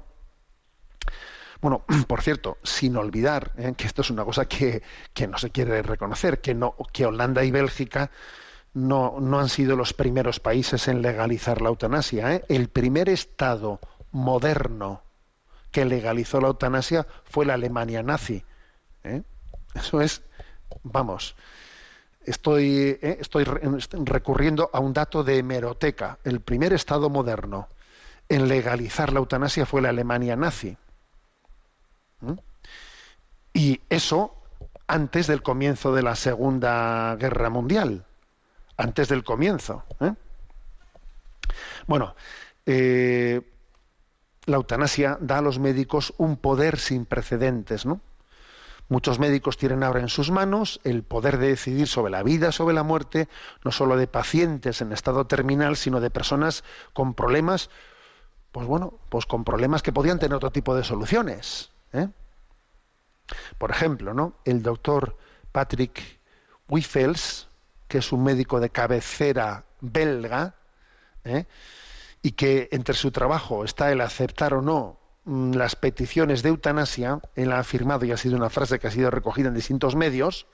Bueno, (clears throat) por cierto, sin olvidar ¿eh? que esto es una cosa que, que no se quiere reconocer, que, no, que Holanda y Bélgica no, no han sido los primeros países en legalizar la eutanasia. ¿eh? El primer Estado moderno que legalizó la eutanasia fue la Alemania nazi. ¿eh? Eso es, vamos, estoy, ¿eh? estoy re- recurriendo a un dato de hemeroteca. El primer Estado moderno en legalizar la eutanasia fue la Alemania nazi. Y eso antes del comienzo de la Segunda Guerra Mundial. Antes del comienzo. ¿eh? Bueno, eh, la eutanasia da a los médicos un poder sin precedentes, ¿no? Muchos médicos tienen ahora en sus manos el poder de decidir sobre la vida, sobre la muerte, no solo de pacientes en estado terminal, sino de personas con problemas, pues bueno, pues con problemas que podían tener otro tipo de soluciones. ¿eh? Por ejemplo, ¿no? El doctor Patrick Wiffels, que es un médico de cabecera belga, ¿eh? y que entre su trabajo está el aceptar o no mm, las peticiones de eutanasia, él ha afirmado, y ha sido una frase que ha sido recogida en distintos medios,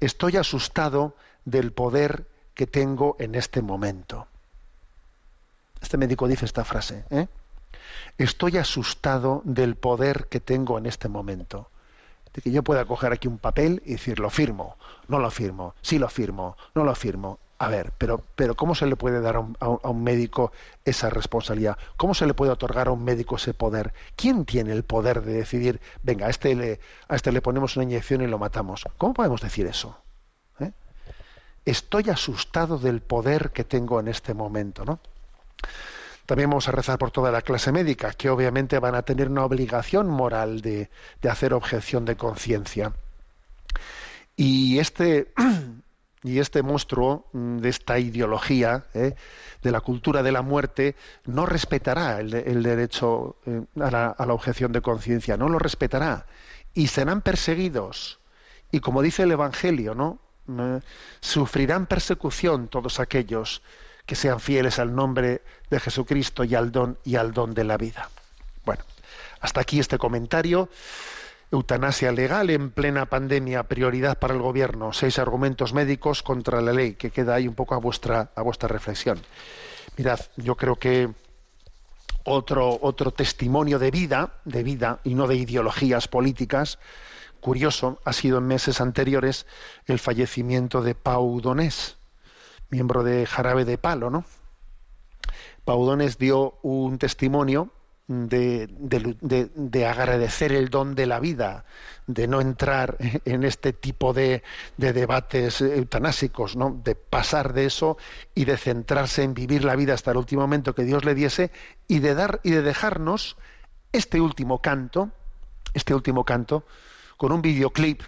estoy asustado del poder que tengo en este momento. Este médico dice esta frase, ¿eh? estoy asustado del poder que tengo en este momento. De que yo pueda coger aquí un papel y decir, lo firmo, no lo firmo, sí lo firmo, no lo firmo. A ver, pero, pero ¿cómo se le puede dar a un, médico esa responsabilidad? ¿Cómo se le puede otorgar a un médico ese poder? ¿Quién tiene el poder de decidir, venga, a este le, a este le ponemos una inyección y lo matamos? ¿Cómo podemos decir eso? ¿Eh? Estoy asustado del poder que tengo en este momento, ¿no? También vamos a rezar por toda la clase médica, que obviamente van a tener una obligación moral de, hacer objeción de conciencia. Y este, (clears throat) y este monstruo mm, de esta ideología ¿eh? de la cultura de la muerte no respetará el derecho eh, a, la, a la objeción de conciencia, no lo respetará. Y serán perseguidos. Y como dice el Evangelio, ¿no? Eh, sufrirán persecución todos aquellos que sean fieles al nombre de Jesucristo y al don y al don de la vida. Bueno, hasta aquí este comentario. Eutanasia legal en plena pandemia, prioridad para el gobierno, seis argumentos médicos contra la ley, que queda ahí un poco a vuestra, a vuestra reflexión. Mirad, yo creo que otro, otro testimonio de vida, de vida y no de ideologías políticas, curioso, ha sido en meses anteriores el fallecimiento de Pau Donés, miembro de Jarabe de Palo, ¿no? Pau Donés dio un testimonio de, de- de- de agradecer el don de la vida, de no entrar (laughs) en este tipo de, de debates eutanásicos, ¿no? de pasar de eso y de centrarse en vivir la vida hasta el último momento que Dios le diese y de dar y de dejarnos este último canto, este último canto, con un videoclip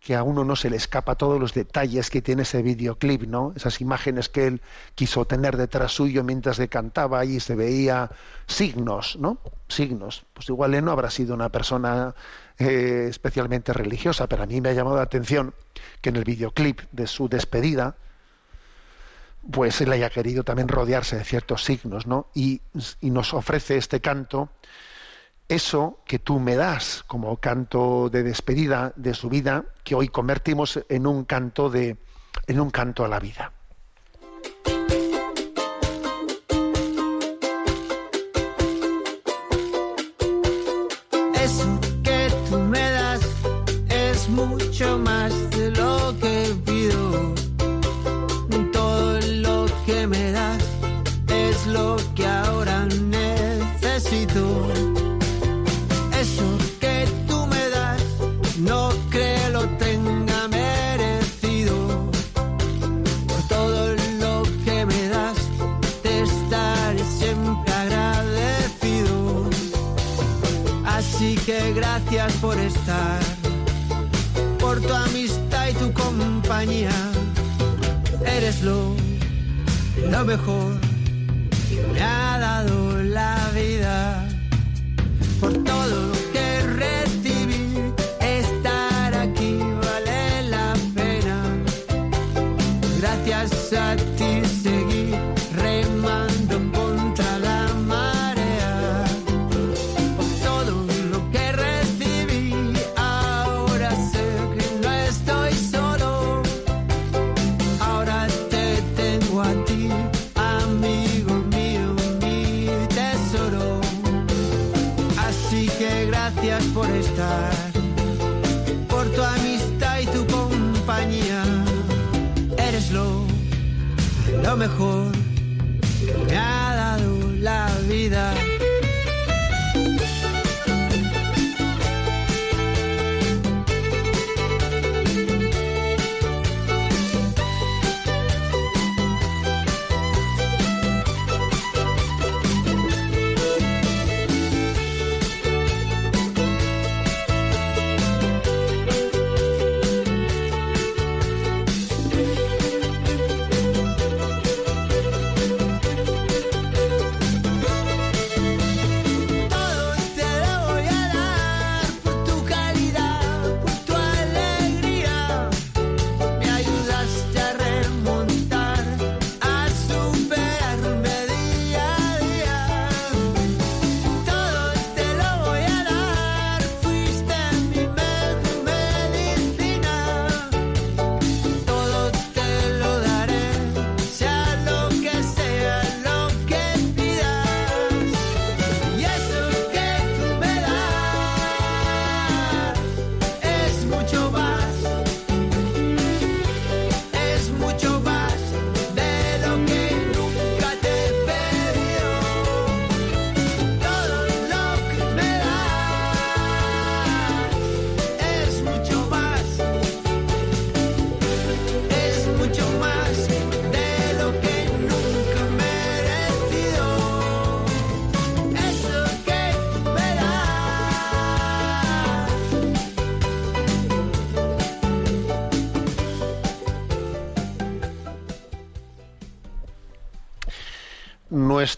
que a uno no se le escapa todos los detalles que tiene ese videoclip, ¿no? Esas imágenes que él quiso tener detrás suyo mientras le cantaba y se veía signos, ¿no? Signos. Pues igual él no habrá sido una persona eh, especialmente religiosa, pero a mí me ha llamado la atención que en el videoclip de su despedida, pues él haya querido también rodearse de ciertos signos, ¿no? Y, y nos ofrece este canto eso que tú me das como canto de despedida de su vida, que hoy convertimos en un canto de en un canto a la vida. Eso que tú me das es mucho más gracias por estar, por tu amistad y tu compañía. Eres lo, lo mejor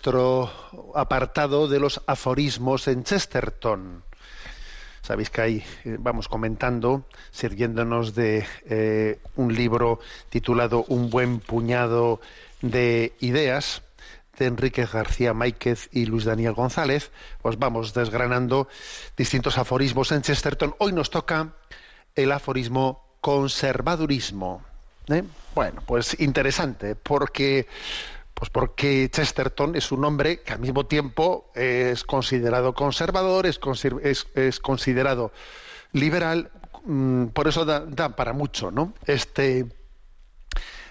nuestro apartado de los aforismos en Chesterton. Sabéis que ahí eh, vamos comentando, sirviéndonos de eh, un libro titulado Un buen puñado de ideas de Enrique García Máiquez y Luis Daniel González, pues vamos desgranando distintos aforismos en Chesterton. Hoy nos toca el aforismo conservadurismo. ¿eh? Bueno, pues interesante, porque pues porque Chesterton es un hombre que al mismo tiempo es considerado conservador, es, considerado liberal, mm, por eso da, para mucho, ¿no? Este,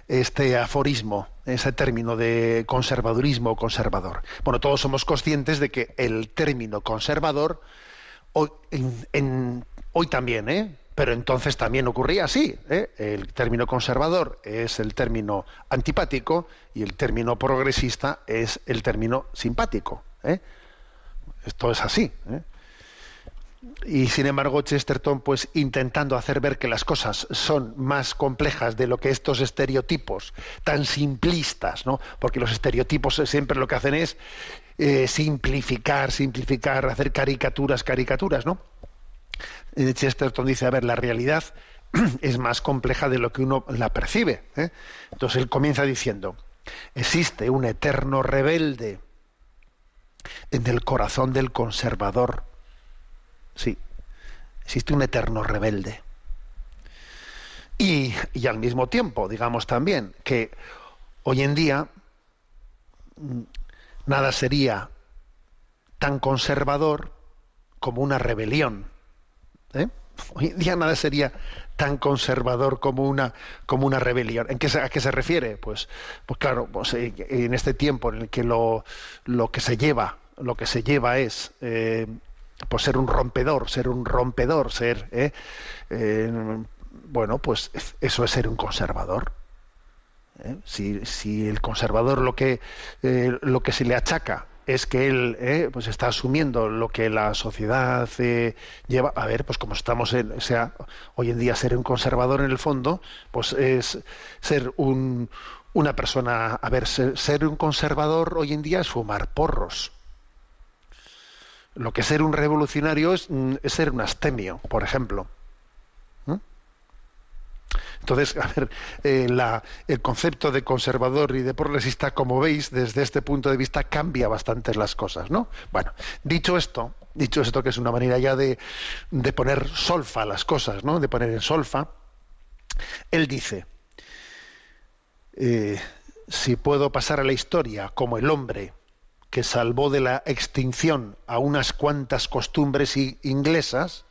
este aforismo, ese término de conservadurismo o conservador. Bueno, todos somos conscientes de que el término conservador hoy también, ¿eh? Pero entonces también ocurría así. ¿eh? El término conservador es el término antipático y el término progresista es el término simpático. ¿eh? Esto es así. ¿eh? Y sin embargo, Chesterton, pues intentando hacer ver que las cosas son más complejas de lo que estos estereotipos tan simplistas, ¿no? Porque los estereotipos siempre lo que hacen es eh, simplificar, simplificar, hacer caricaturas, caricaturas, ¿no? Eh, Chesterton dice, a ver, la realidad (clears throat) es más compleja de lo que uno la percibe. ¿eh? Entonces él comienza diciendo, existe un eterno rebelde en el corazón del conservador. Sí, existe un eterno rebelde. Y, y al mismo tiempo, digamos también, que hoy en día mm, nada sería tan conservador como una rebelión. ¿Eh? Hoy en día nada sería tan conservador como una como una rebelión. ¿En a qué se refiere? Pues, pues claro, pues, eh, en este tiempo en el que lo, lo que se lleva, lo que se lleva es eh, pues ser un rompedor, ser un rompedor, ser eh, eh, bueno, pues eso es ser un conservador. Si, si el conservador lo que lo que se le achaca es que él eh, pues está asumiendo lo que la sociedad eh, lleva a ver pues como estamos en, o sea hoy en día ser un conservador en el fondo pues es ser un una persona a ver ser, un conservador hoy en día es fumar porros lo que ser un revolucionario es, mm, ser un astemio por ejemplo. Entonces, a ver, eh, la- el concepto de conservador y de progresista, como veis, desde este punto de vista cambia bastante las cosas, ¿no? Bueno, dicho esto, dicho esto que es una manera ya de, de poner solfa las cosas, ¿no? De poner en solfa, él dice, eh, si puedo pasar a la historia como el hombre que salvó de la extinción a unas cuantas costumbres inglesas,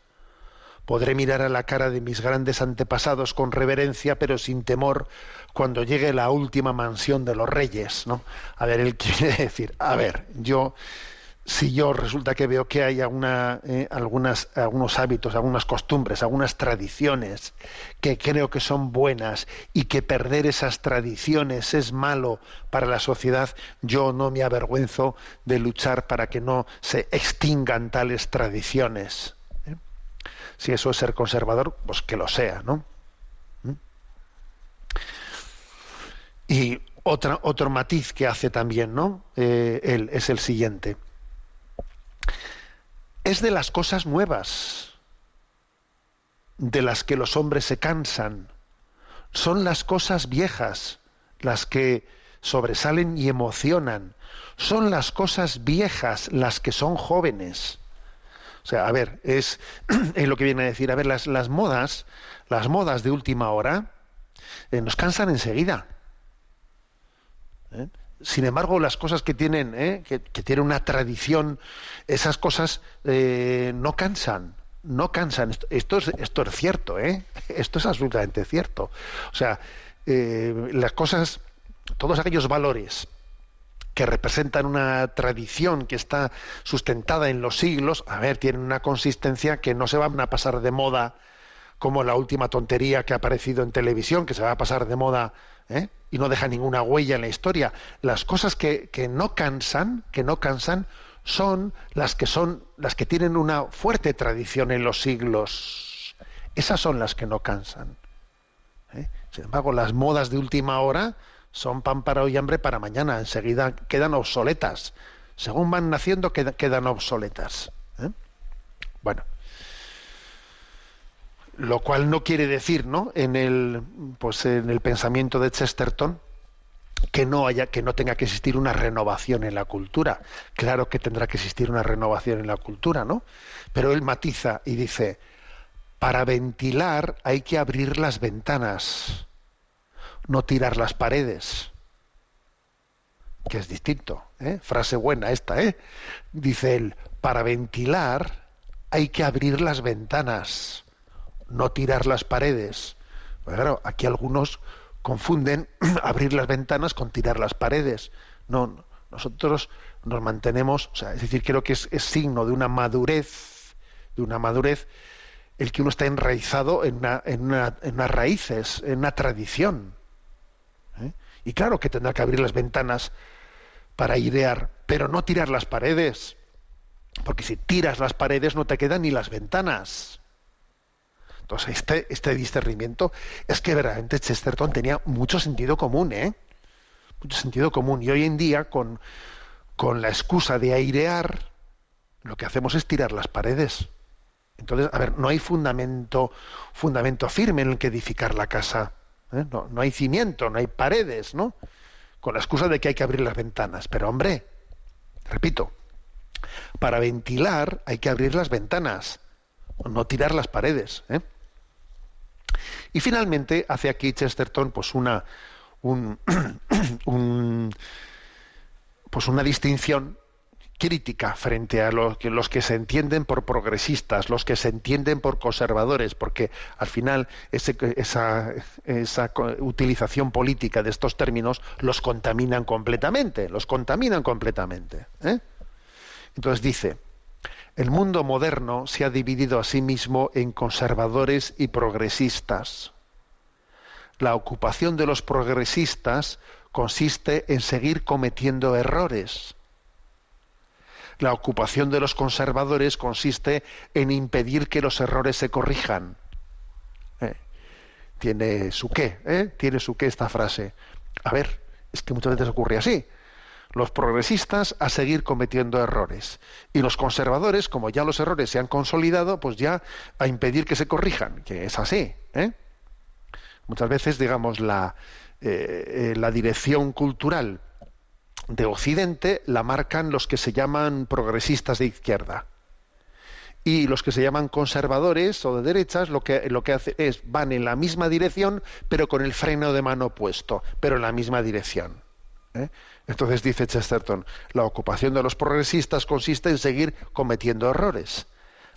Podré mirar a la cara de mis grandes antepasados con reverencia, pero sin temor, cuando llegue la última mansión de los reyes, ¿no? A ver, él (laughs) quiere decir, a ver, yo, si yo resulta que veo que hay eh, algunas, algunos hábitos, algunas costumbres, algunas tradiciones que creo que son buenas y que perder esas tradiciones es malo para la sociedad, yo no me avergüenzo de luchar para que no se extingan tales tradiciones. Si eso es ser conservador, pues que lo sea, ¿no? ¿Mm? Y otro matiz que hace también, ¿no? Eh, él es el siguiente. Es de las cosas nuevas, de las que los hombres se cansan. Son las cosas viejas las que sobresalen y emocionan. Son las cosas viejas las que son jóvenes. Sea, a ver, es, (clears throat) es lo que viene a decir, a ver, las, las modas, las modas de última hora, eh, nos cansan enseguida. ¿eh? Sin embargo, las cosas que tienen, ¿eh? que, que tienen una tradición, esas cosas no cansan, no cansan. Esto, esto es, esto es cierto, ¿eh? (laughs) Esto es absolutamente cierto. O sea, las cosas, todos aquellos valores que representan una tradición que está sustentada en los siglos, a ver, tienen una consistencia que no se van a pasar de moda como la última tontería que ha aparecido en televisión, que se va a pasar de moda ¿eh? y no deja ninguna huella en la historia. Las cosas que, que no cansan, que no cansan, son las que son las que tienen una fuerte tradición en los siglos. Esas son las que no cansan. Sin embargo, las modas de última hora son pan para hoy y hambre para mañana. Enseguida quedan obsoletas. Según van naciendo, queda- quedan obsoletas. ¿eh? Bueno. Lo cual no quiere decir, ¿no? En el, pues en el pensamiento de Chesterton, que no haya, que no tenga que existir una renovación en la cultura. Claro que tendrá que existir una renovación en la cultura, ¿no? Pero él matiza y dice, para ventilar hay que abrir las ventanas, no tirar las paredes. Que es distinto, ¿eh? Frase buena esta, ¿eh? Dice él, para ventilar hay que abrir las ventanas, no tirar las paredes. Pues claro, aquí algunos confunden (clears throat) abrir las ventanas con tirar las paredes. No, nosotros nos mantenemos, es decir, creo que es, es signo de una madurez, de una madurez, el que uno está enraizado en, una- en, una- en unas raíces, en una tradición. ¿eh? Y claro que tendrá que abrir las ventanas para idear, pero no tirar las paredes, porque si tiras las paredes no te quedan ni las ventanas. Entonces, este, este discernimiento es que verdaderamente Chesterton tenía mucho sentido común, ¿eh? Mucho sentido común. Y hoy en día, con, con la excusa de airear, lo que hacemos es tirar las paredes. Entonces, a ver, no hay fundamento, fundamento firme en el que edificar la casa. ¿eh? No, no hay cimiento, no hay paredes, ¿no? Con la excusa de que hay que abrir las ventanas. Pero, hombre, repito, para ventilar hay que abrir las ventanas, no tirar las paredes. ¿eh? Y finalmente hace aquí Chesterton pues una un, (clears throat) un- pues una distinción crítica frente a los que, los que se entienden por progresistas, los que se entienden por conservadores, porque al final esa, utilización política de estos términos los contaminan completamente, los contaminan completamente. ¿eh? Entonces dice, el mundo moderno se ha dividido a sí mismo en conservadores y progresistas. La ocupación de los progresistas consiste en seguir cometiendo errores. La ocupación de los conservadores consiste en impedir que los errores se corrijan. Eh, Tiene su qué, ¿eh? Tiene su qué esta frase. A ver, es que muchas veces ocurre así los progresistas a seguir cometiendo errores y los conservadores, como ya los errores se han consolidado, pues ya a impedir que se corrijan, que es así. ¿eh? Muchas veces, digamos, la, eh, eh, la dirección cultural de Occidente la marcan los que se llaman progresistas de izquierda. Y los que se llaman conservadores o de derechas lo que, lo que hace es van en la misma dirección, pero con el freno de mano puesto, pero en la misma dirección. ¿eh? Entonces dice Chesterton, la ocupación de los progresistas consiste en seguir cometiendo errores.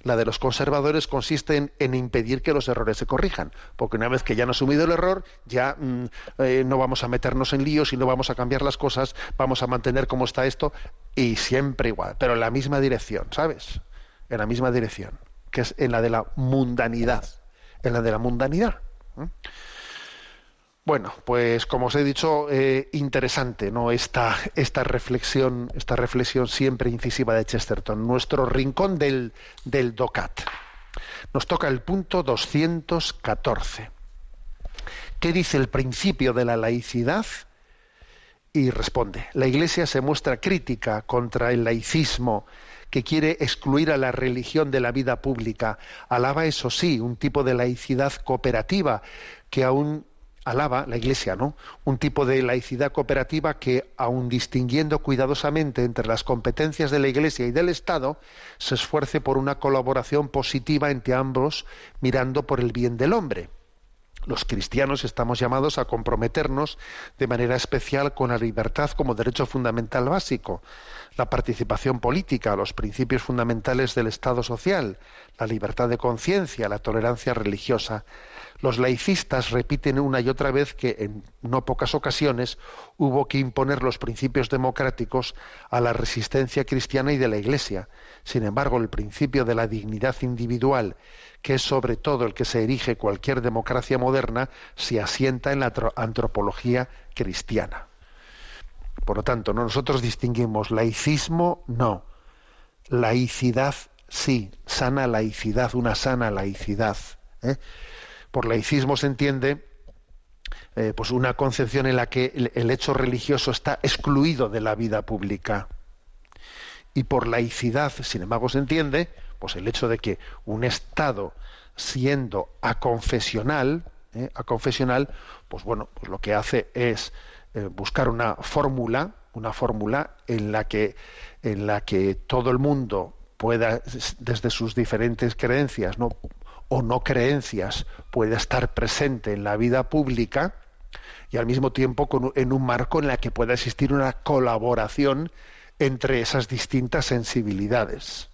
La de los conservadores consiste en, impedir que los errores se corrijan, porque una vez que ya han asumido el error, ya mm, eh, no vamos a meternos en líos y no vamos a cambiar las cosas, vamos a mantener como está esto y siempre igual, pero en la misma dirección, ¿sabes? En la misma dirección, que es en la de la mundanidad, en la de la mundanidad. Bueno, pues como os he dicho, eh, interesante, ¿no? Esta, esta reflexión, esta reflexión siempre incisiva de Chesterton, nuestro rincón del, del DOCAT. Nos toca el punto 214. ¿Qué dice el principio de la laicidad? Y responde, la Iglesia se muestra crítica contra el laicismo que quiere excluir a la religión de la vida pública. Alaba, eso sí, un tipo de laicidad cooperativa que aún alaba la Iglesia, ¿no? Un tipo de laicidad cooperativa que, aun distinguiendo cuidadosamente entre las competencias de la Iglesia y del Estado, se esfuerce por una colaboración positiva entre ambos, mirando por el bien del hombre. Los cristianos estamos llamados a comprometernos de manera especial con la libertad como derecho fundamental básico, la participación política, los principios fundamentales del Estado social, la libertad de conciencia, la tolerancia religiosa. Los laicistas repiten una y otra vez que en no pocas ocasiones hubo que imponer los principios democráticos a la resistencia cristiana y de la Iglesia. Sin embargo, el principio de la dignidad individual, que es sobre todo el que se erige cualquier democracia moderna, se asienta en la tro- antropología cristiana. Por lo tanto, ¿no? nosotros distinguimos laicismo, no. Laicidad, sí. Sana laicidad, una sana laicidad. ¿eh? Por laicismo se entiende eh, pues una concepción en la que el, hecho religioso está excluido de la vida pública. Y por laicidad, sin embargo, se entiende pues el hecho de que un Estado siendo aconfesional, ¿eh? aconfesional, pues bueno, pues lo que hace es eh, buscar una fórmula, una fórmula en la que en la que todo el mundo pueda desde sus diferentes creencias, ¿no? O no creencias, pueda estar presente en la vida pública y al mismo tiempo en un marco en la que pueda existir una colaboración entre esas distintas sensibilidades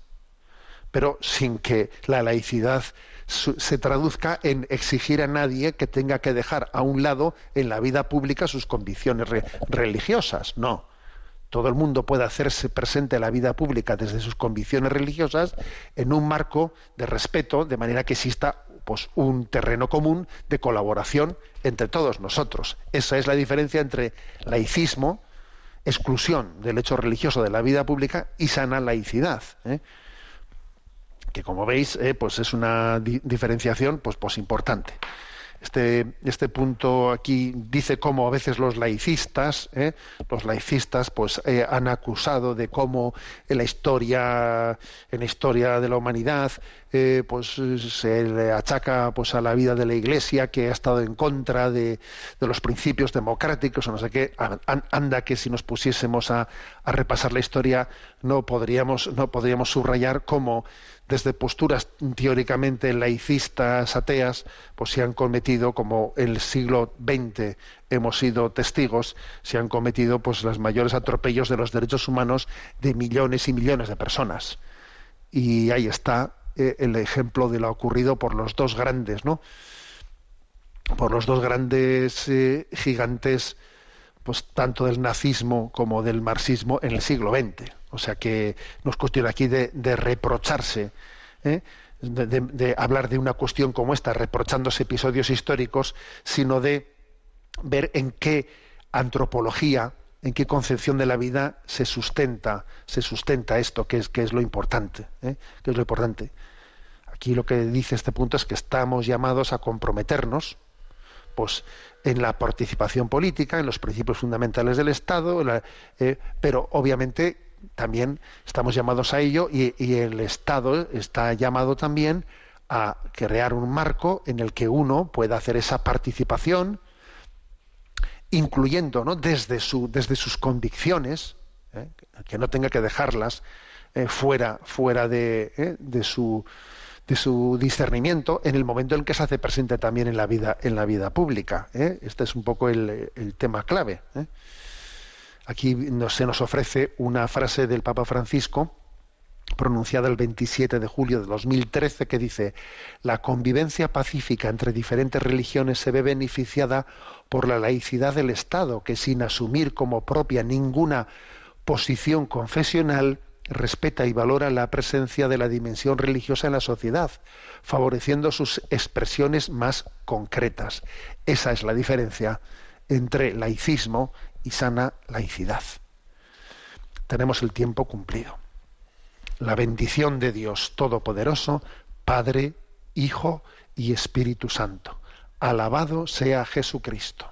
pero sin que la laicidad se traduzca en exigir a nadie que tenga que dejar a un lado en la vida pública sus convicciones re- religiosas. No. Todo el mundo puede hacerse presente en la vida pública desde sus convicciones religiosas en un marco de respeto, de manera que exista pues, un terreno común de colaboración entre todos nosotros. Esa es la diferencia entre laicismo, exclusión del hecho religioso de la vida pública y sana laicidad. ¿eh? que como veis eh, pues es una di- diferenciación pues pues importante este este punto aquí dice cómo a veces los laicistas eh, los laicistas pues eh, han acusado de cómo en la historia en la historia de la humanidad eh, pues se le achaca pues a la vida de la Iglesia que ha estado en contra de, de los principios democráticos o no sé qué. An- an- anda que si nos pusiésemos a, a repasar la historia no podríamos no podríamos subrayar cómo desde posturas teóricamente laicistas, ateas, pues se han cometido, como el siglo XX hemos sido testigos, se han cometido pues los mayores atropellos de los derechos humanos de millones y millones de personas. Y ahí está eh, el ejemplo de lo ocurrido por los dos grandes, ¿no? Por los dos grandes eh, gigantes tanto del nazismo como del marxismo en el siglo XX. O sea que no es cuestión aquí de, reprocharse, ¿eh? de hablar de una cuestión como esta, reprochándose episodios históricos, sino de ver en qué antropología, en qué concepción de la vida se sustenta, se sustenta esto, que es, que es lo importante, ¿eh? que es lo importante. Aquí lo que dice este punto es que estamos llamados a comprometernos, en la participación política, en los principios fundamentales del Estado, eh, pero obviamente también estamos llamados a ello y, el Estado está llamado también a crear un marco en el que uno pueda hacer esa participación, incluyendo ¿no? desde, su, desde sus convicciones, ¿eh? que no tenga que dejarlas eh, fuera, fuera de, de su de su discernimiento en el momento en que se hace presente también en la vida en la vida pública ¿eh? este es un poco el, el tema clave ¿eh? aquí nos, se nos ofrece una frase del Papa Francisco pronunciada el 27 de julio de 2013 que dice la convivencia pacífica entre diferentes religiones se ve beneficiada por la laicidad del Estado que sin asumir como propia ninguna posición confesional respeta y valora la presencia de la dimensión religiosa en la sociedad, favoreciendo sus expresiones más concretas. Esa es la diferencia entre laicismo y sana laicidad. Tenemos el tiempo cumplido. La bendición de Dios Todopoderoso, Padre, Hijo y Espíritu Santo. Alabado sea Jesucristo.